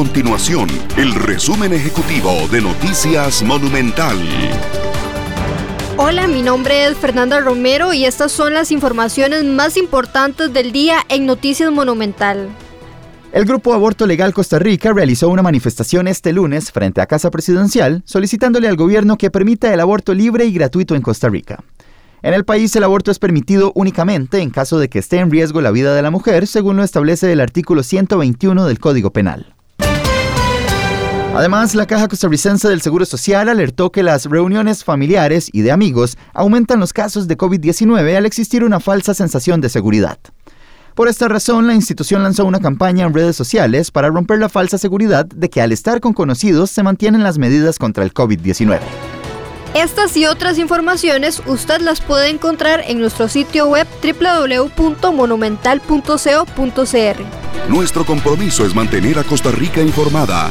continuación el resumen ejecutivo de Noticias Monumental. Hola, mi nombre es Fernanda Romero y estas son las informaciones más importantes del día en Noticias Monumental. El Grupo Aborto Legal Costa Rica realizó una manifestación este lunes frente a Casa Presidencial solicitándole al gobierno que permita el aborto libre y gratuito en Costa Rica. En el país el aborto es permitido únicamente en caso de que esté en riesgo la vida de la mujer, según lo establece el artículo 121 del Código Penal. Además, la Caja Costarricense del Seguro Social alertó que las reuniones familiares y de amigos aumentan los casos de COVID-19 al existir una falsa sensación de seguridad. Por esta razón, la institución lanzó una campaña en redes sociales para romper la falsa seguridad de que al estar con conocidos se mantienen las medidas contra el COVID-19. Estas y otras informaciones usted las puede encontrar en nuestro sitio web www.monumental.co.cr. Nuestro compromiso es mantener a Costa Rica informada.